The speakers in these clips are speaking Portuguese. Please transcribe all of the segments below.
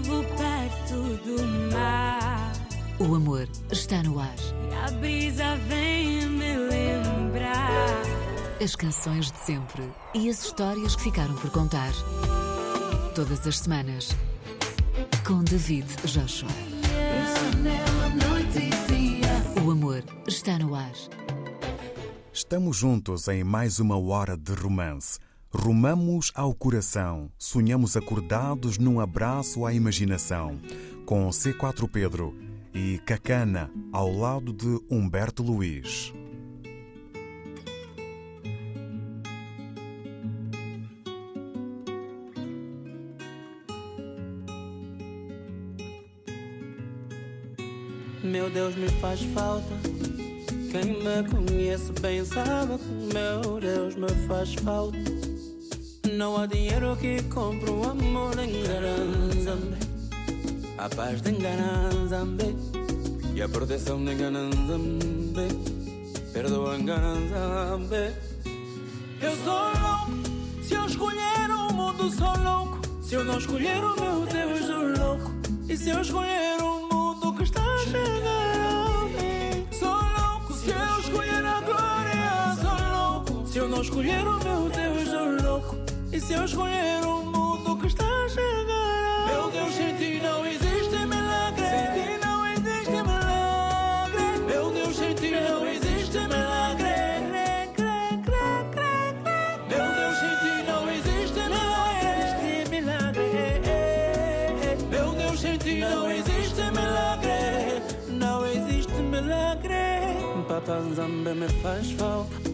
vivo perto do mar. O amor está no ar. E a brisa vem me lembrar. As canções de sempre e as histórias que ficaram por contar. Todas as semanas. Com David Joshua. O amor está no ar. Estamos juntos em mais uma hora de romance. Rumamos ao coração, sonhamos acordados num abraço à imaginação, com C4 Pedro e Cacana ao lado de Humberto Luiz. Meu Deus, me faz falta. Quem me conhece bem sabe que meu Deus me faz falta. Não há dinheiro que compre o amor em Garanzambe. A paz de Garanzambe. E a proteção de Garanzambe. Perdoa Garanzambe. Eu sou louco. Se eu escolher o mundo, sou louco. Se eu não escolher o meu Deus, sou louco. E se eu escolher o mundo que está a sou louco. Se eu escolher a glória, sou louco. Se eu não escolher o meu Deus, sou louco. E se eu escolher o mundo que está a chegar Meu Deus, sem ti não existe milagre. Sem ti não existe milagre. Meu Deus, sem ti não existe milagre. Meu Deus, sem ti não existe milagre. Meu Deus, sem ti não existe milagre. Não existe milagre. Papanzambe me faz falta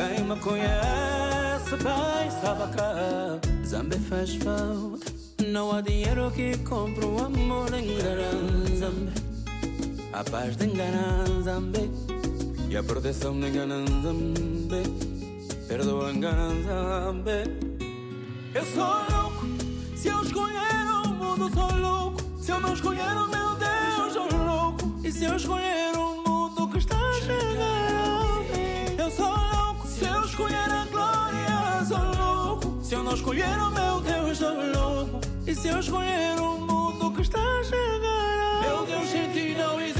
Quem me conhece bem sabe que Zambe faz falta Não há dinheiro que compre o amor em Garanzambe A paz de Garanzambe E a proteção de Garanzambe Perdoa Garanzambe Eu sou louco Se eu escolher o mundo sou louco. Se eu não escolher o meu Deus sou louco. E se eu escolher não escolher o meu Deus sou louco E se eu escolher o mundo que está a chegar Meu Deus sem ti não existe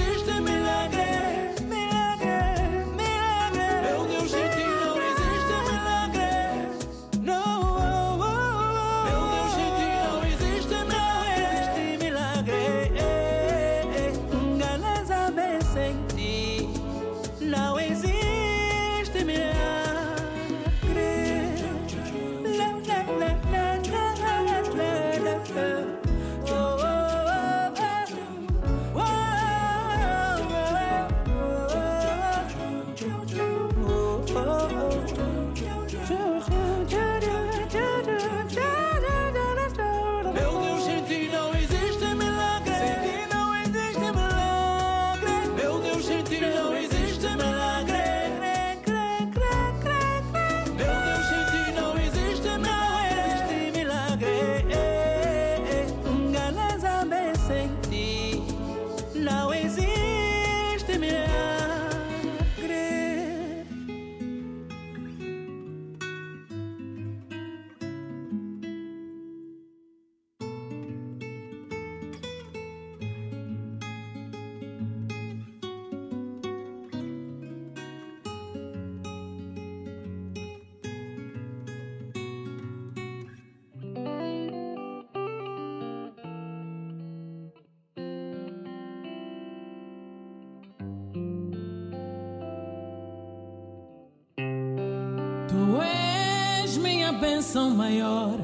bênção maior,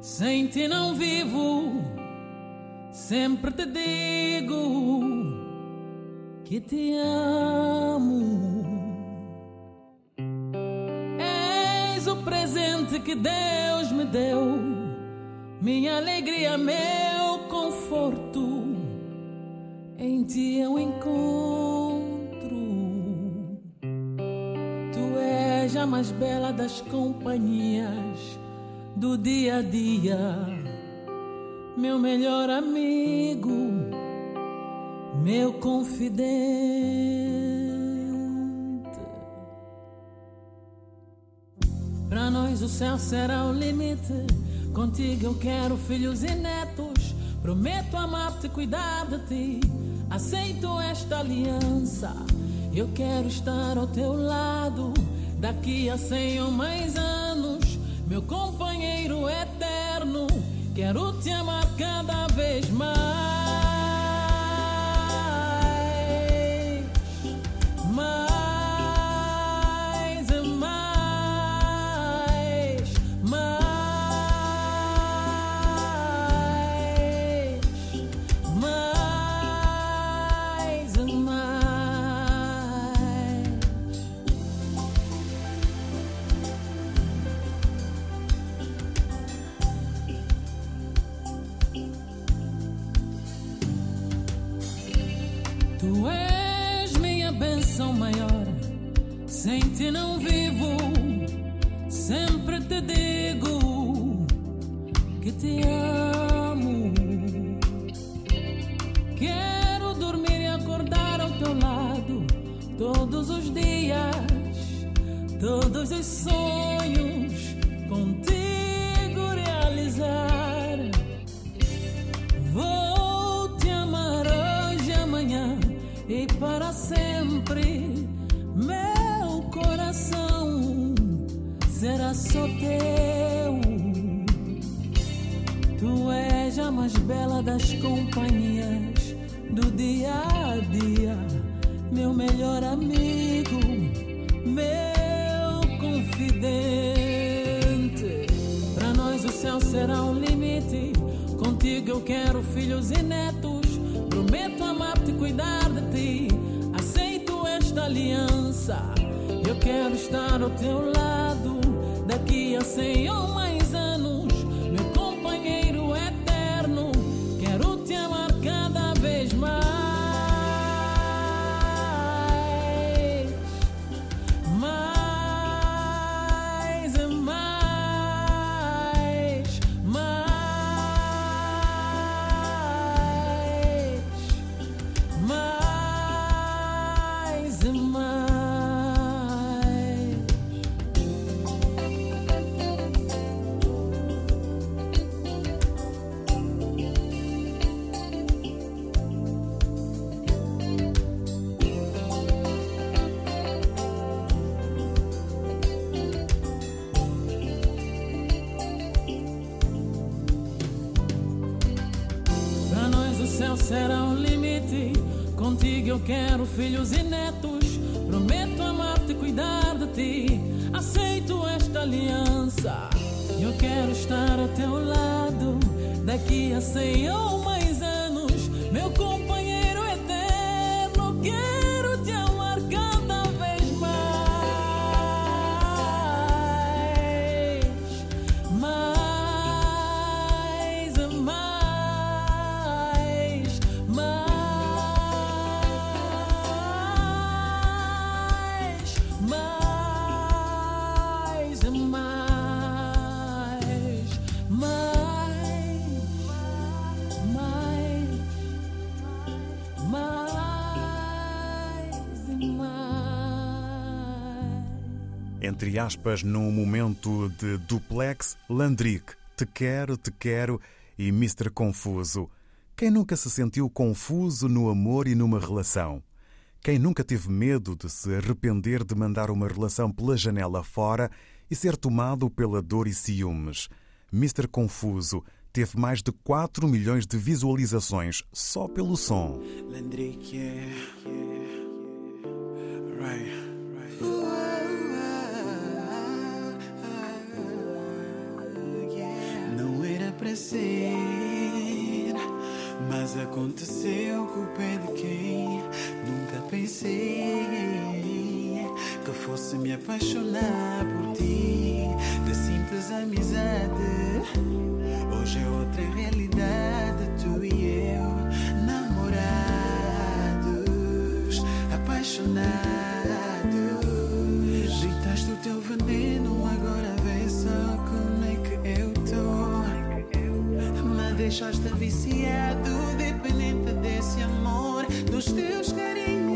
sem ti não vivo. Sempre te digo que te amo. És o presente que Deus me deu, minha alegria, meu conforto. Em ti eu encontro. A mais bela das companhias do dia a dia, meu melhor amigo, meu confidente. Para nós o céu será o limite, Contigo eu quero filhos e netos. Prometo amar-te, cuidar de ti. Aceito esta aliança. Eu quero estar ao teu lado. Daqui a cem ou mais anos, meu companheiro eterno. Quero te amar cada vez mais. Filhos e netos. Prometo amar-te e cuidar de ti. Aceito esta aliança. Eu quero estar ao teu lado daqui a cem ou entre aspas, num momento de duplex, Landrick, Te Quero, Te Quero e Mr. Confuso. Quem nunca se sentiu confuso no amor e numa relação? Quem nunca teve medo de se arrepender de mandar uma relação pela janela fora e ser tomado pela dor e ciúmes? Mr. Confuso teve mais de 4 milhões de visualizações só pelo som. Landrick, yeah, yeah. Right. Para ser. Mas aconteceu com o pé de quem nunca pensei que fosse me apaixonar por ti. De simples amizade, hoje é outra realidade. Tu e eu, namorados, apaixonados. Gritaste o teu veneno, deixaste viciado, dependente desse amor, dos teus carinhos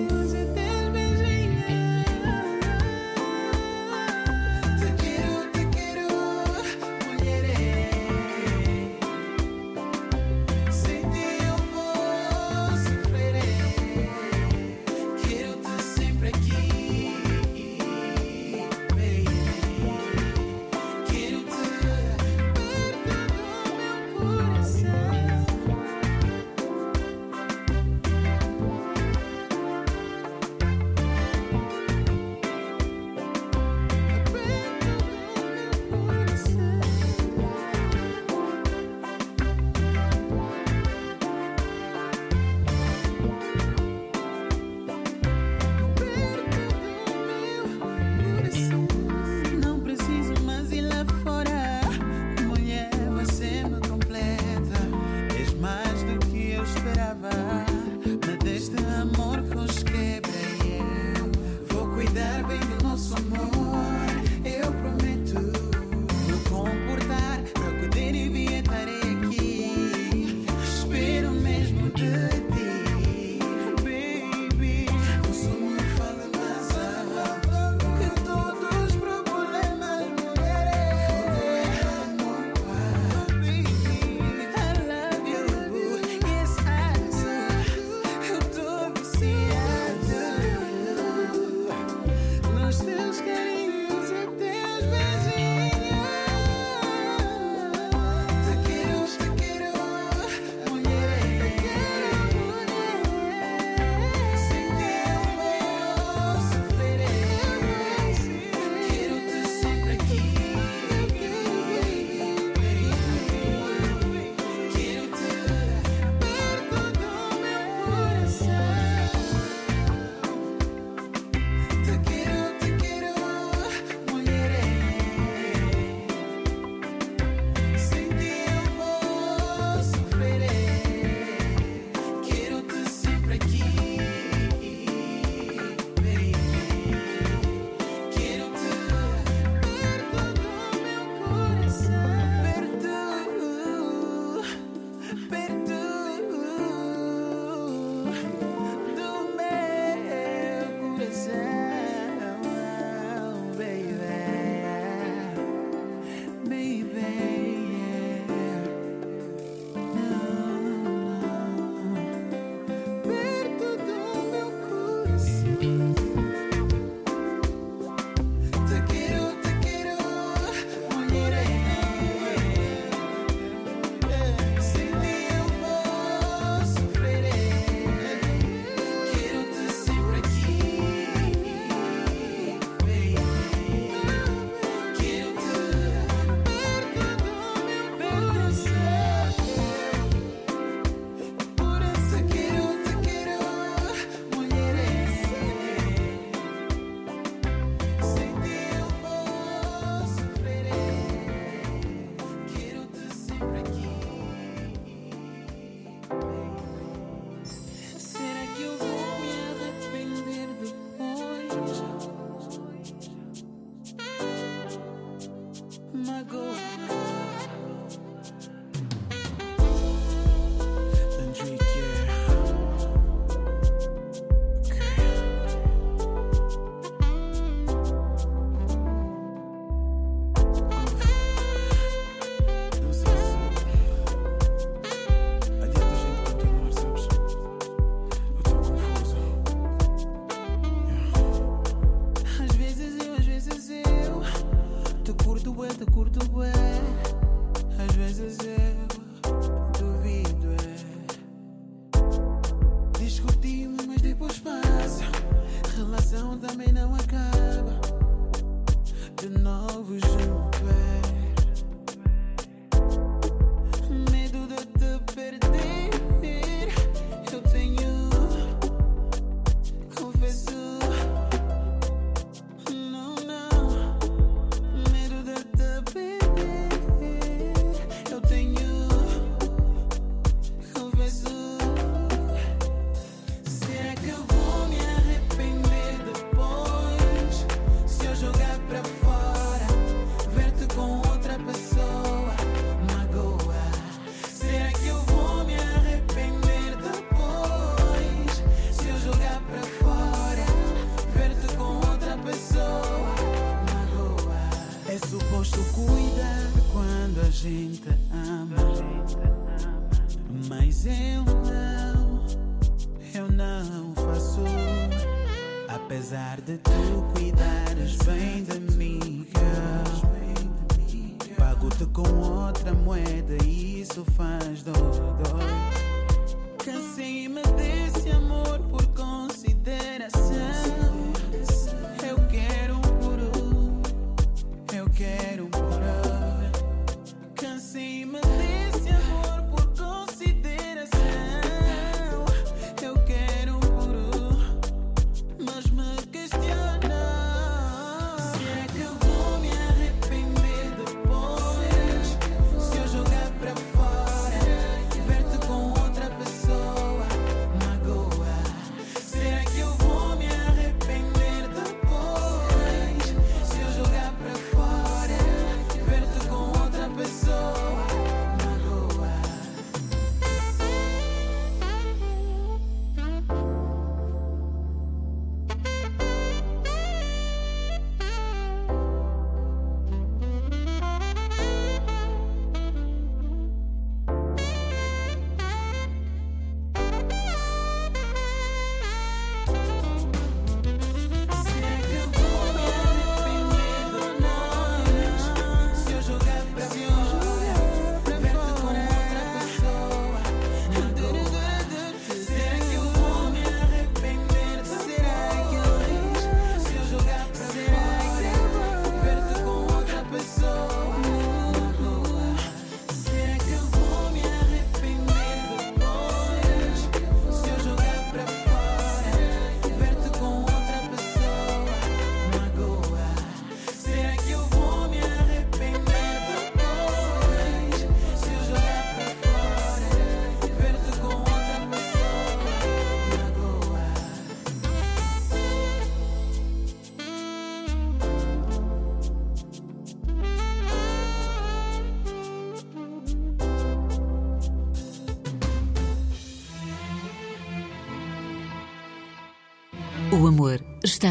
is it.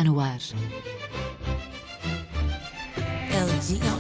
No ar. LG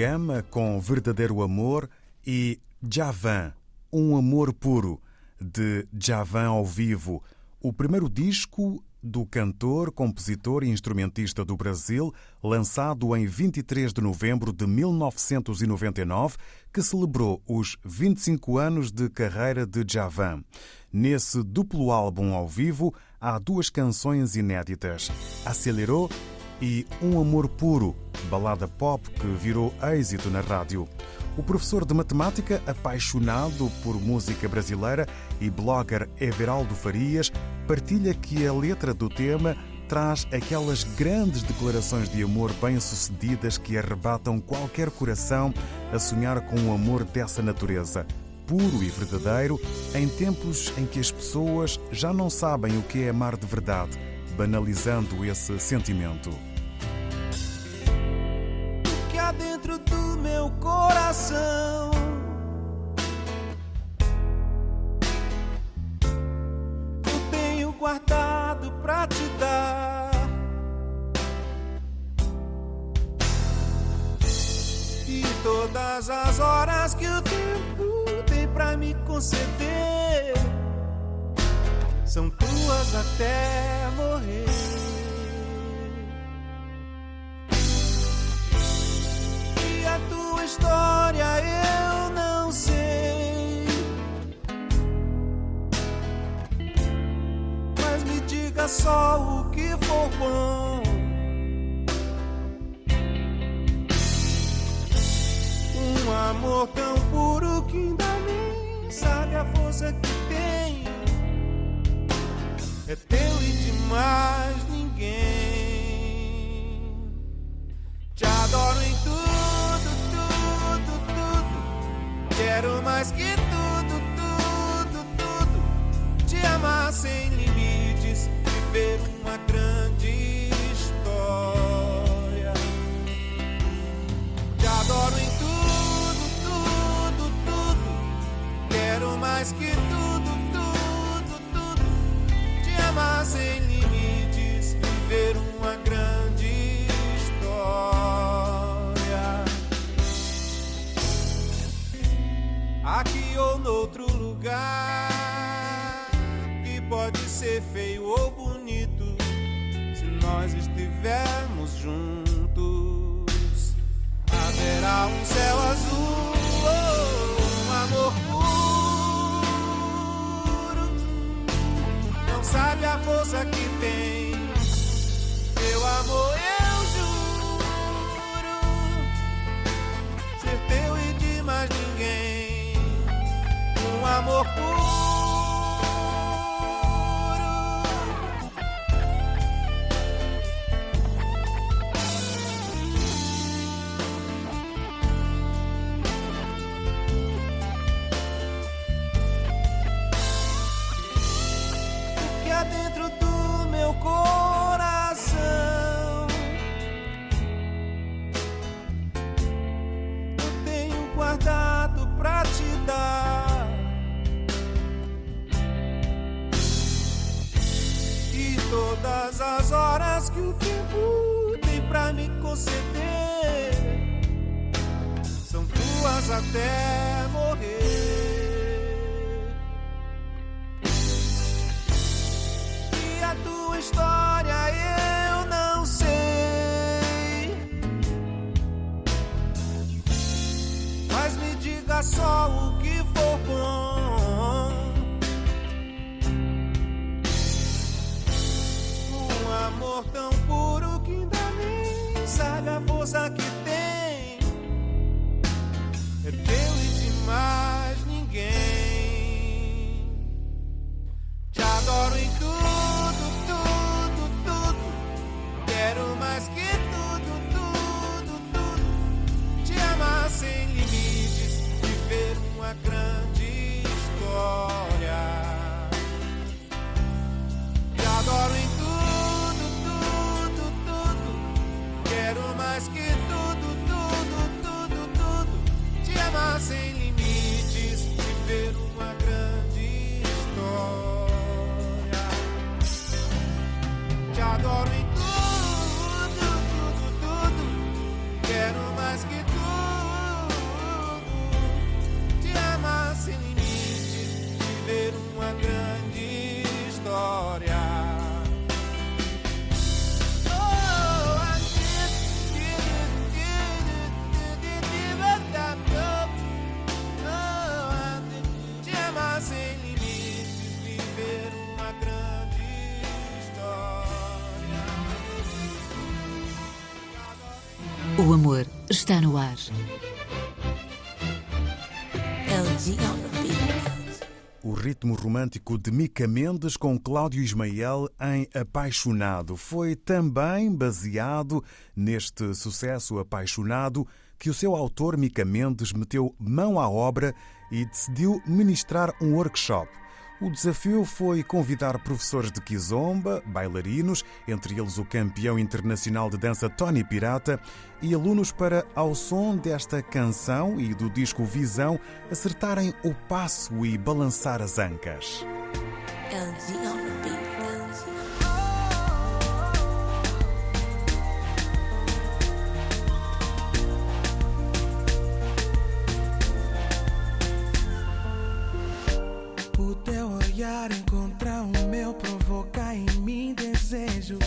Gama com Verdadeiro Amor e Javan, Um Amor Puro, de Javan ao vivo, o primeiro disco do cantor, compositor e instrumentista do Brasil, lançado em 23 de novembro de 1999, que celebrou os 25 anos de carreira de Javan. Nesse duplo álbum ao vivo há duas canções inéditas: Acelerou e Um Amor Puro, balada pop que virou êxito na rádio. O professor de matemática, apaixonado por música brasileira e blogger Everaldo Farias, partilha que a letra do tema traz aquelas grandes declarações de amor bem-sucedidas que arrebatam qualquer coração a sonhar com um amor dessa natureza, puro e verdadeiro, em tempos em que as pessoas já não sabem o que é amar de verdade, banalizando esse sentimento. Dentro do meu coração. Eu tenho guardado pra te dar. E todas as horas que o tempo tem pra me conceder são tuas até morrer. História eu não sei. Mas me diga só o que for bom. Um amor tão puro que ainda nem sabe a força que tem. É teu e de mais ninguém. Te adoro em tudo, Quero mais que tudo, tudo, tudo. Te amar sem limites, viver uma grande história. Te adoro em tudo, tudo, tudo. Quero mais que tudo, tudo, tudo. Te amar sem lugar, que pode ser feio ou bonito, se nós estivermos juntos, haverá um céu azul, um amor puro. Não sabe a força que tem, meu amor, amor puro. É teu ritmo romântico de Mica Mendes com Cláudio Ismael em Apaixonado foi também baseado neste sucesso apaixonado que o seu autor Mica Mendes meteu mão à obra e decidiu ministrar um workshop. O desafio foi convidar professores de kizomba, bailarinos, entre eles o campeão internacional de dança Tony Pirata, e alunos para, ao som desta canção e do disco Visão, acertarem o passo e balançar as ancas. Olhar encontra o meu, provoca em mim desejo.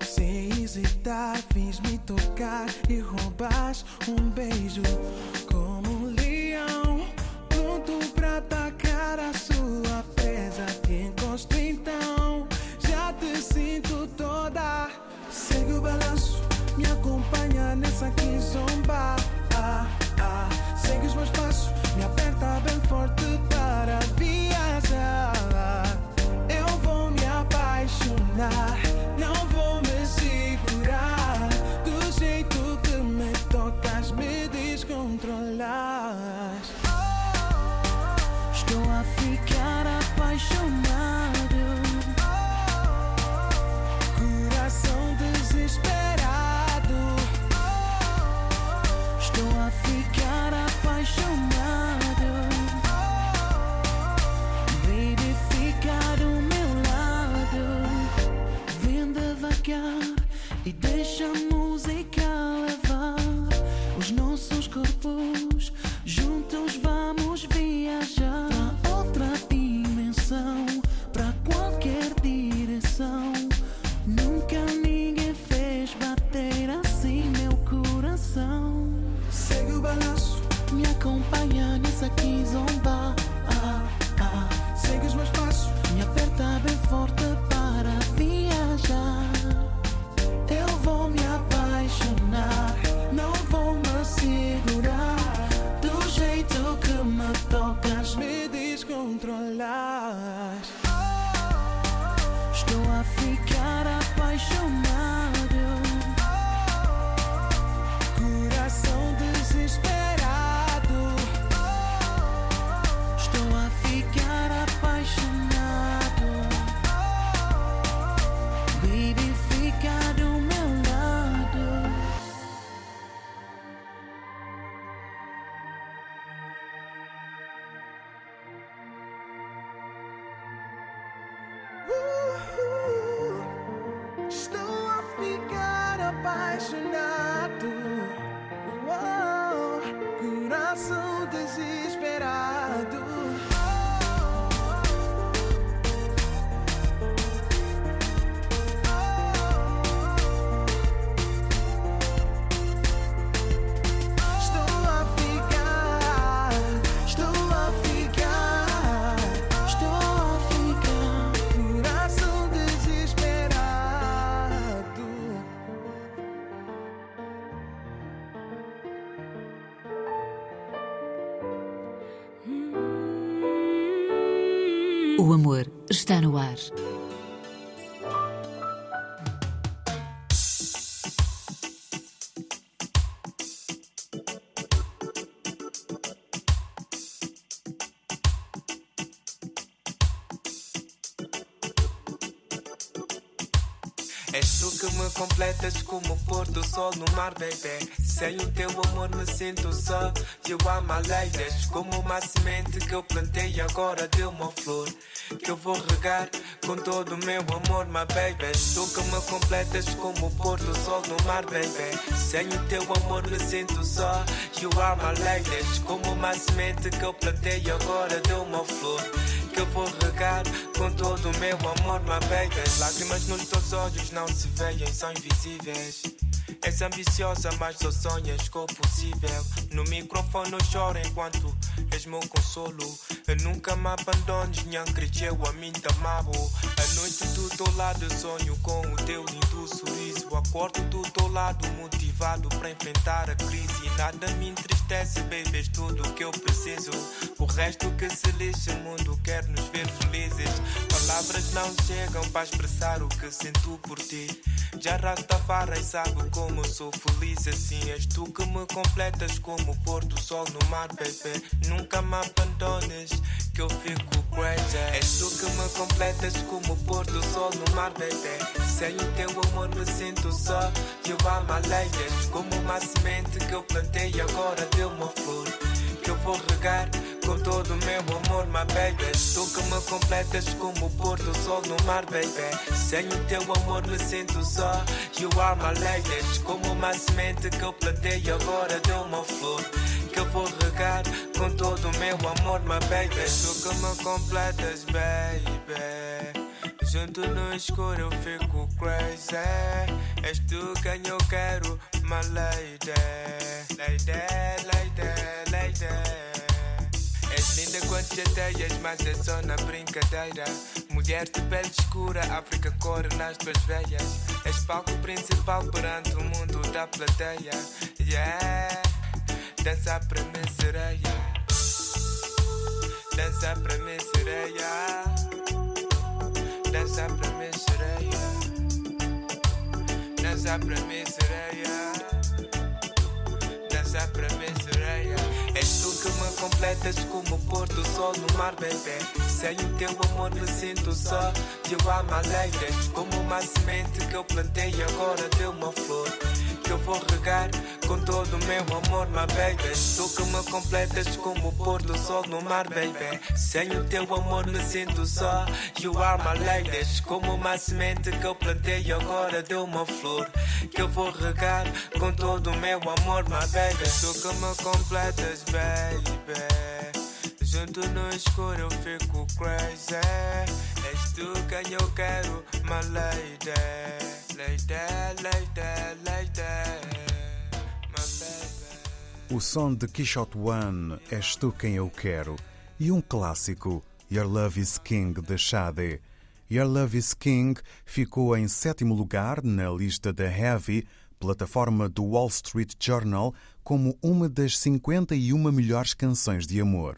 Sem hesitar, fins-me tocar e roubas um beijo. Como um leão, pronto pra atacar a sua presa. Te encosto então, já te sinto toda. Segue o balanço, me acompanha nessa que zomba. Ah, ah. Segue os meus passos, me aperta bem forte completas como o pôr do sol no mar, baby. Sem o teu amor me sinto só. You are my lady. És como uma semente que eu plantei agora deu uma flor. Que eu vou regar com todo o meu amor, my baby. Tu que me completas como o pôr do sol no mar, baby. Sem o teu amor me sinto só. You are my lady. És como uma semente que eu plantei agora deu uma flor eu vou regar com todo o meu amor, my baby. As lágrimas nos teus olhos não se veem, são invisíveis. És ambiciosa, mas só sonhas com o possível. No microfone eu choro enquanto és meu consolo. Nunca me abandones, nhan cresceu a mim tamabo. A noite do teu lado sonho com o teu lindo sorriso. Acordo do teu lado motivado para enfrentar a crise. Nada me entristece, baby, és tudo que eu preciso. O resto que se lixa, o mundo quer nos ver felizes. Palavras não chegam para expressar o que sinto por ti. Já Rastafari sabe como sou feliz assim. És tu que me completas como o pôr do sol no mar, baby. Nunca me abandones, que eu fico crazy. És tu que me completas como o pôr do sol no mar, baby. Sem o teu amor me sinto só. Eu amo alheias, como uma semente que eu plantei e agora deu uma flor. Que eu vou regar com todo o meu amor, my baby. Tu que me completas como o pôr do sol no mar, baby. Sem o teu amor me sinto só. You are my ladies, como uma semente que eu plantei agora deu uma flor. Que eu vou regar com todo o meu amor, my baby. Tu que me completas, baby. Junto no escuro eu fico crazy. És tu quem eu quero, my lady. Lady, lady, lady. És linda quando chateias, mas é só na brincadeira. Mulher de pele escura, África corre nas tuas veias. És palco principal perante o mundo da plateia. Yeah, dança para mim, sereia. Dança para mim, sereia. Dança pra mim, sereia. Dança pra mim, sereia. Dança pra mim, sereia. Que me completas como o pôr do sol no mar, bebê. Sem o teu amor me sinto só. Eu amo alegres como uma semente que eu plantei agora deu uma flor. Que eu vou regar com todo o meu amor, my baby. Tu que me completas como o pôr do sol no mar, baby. Sem o teu amor me sinto só. You are my ladies, como uma semente que eu plantei agora deu uma flor. Que eu vou regar com todo o meu amor, my baby. Tu que me completas, baby. Junto no escuro eu fico crazy. És tu quem eu quero, my lady. Lady, lady, lady. O som de Quixote One, És Tu Quem Eu Quero, e um clássico, Your Love is King, de Sade. Your Love is King ficou em sétimo lugar na lista da Heavy, plataforma do Wall Street Journal, como uma das 51 melhores canções de amor.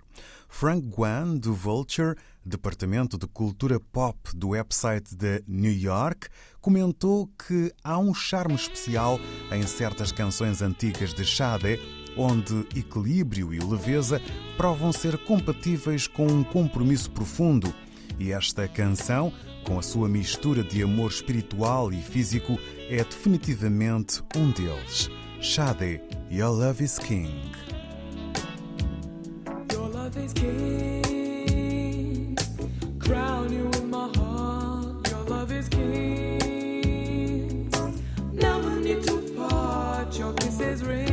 Frank Guan, do Vulture, Departamento de Cultura Pop do website de New York, comentou que há um charme especial em certas canções antigas de Sade, onde equilíbrio e leveza provam ser compatíveis com um compromisso profundo. E esta canção, com a sua mistura de amor espiritual e físico, é definitivamente um deles. Sade, Your Love is King. Your love is king. Crown you in my heart. Your love is king. Never need to part. Your kisses ring.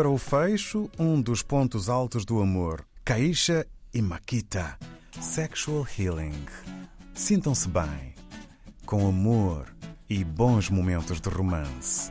para o fecho um dos pontos altos do amor: Caixa e Maquita. Sexual Healing. Sintam-se bem, com amor e bons momentos de romance.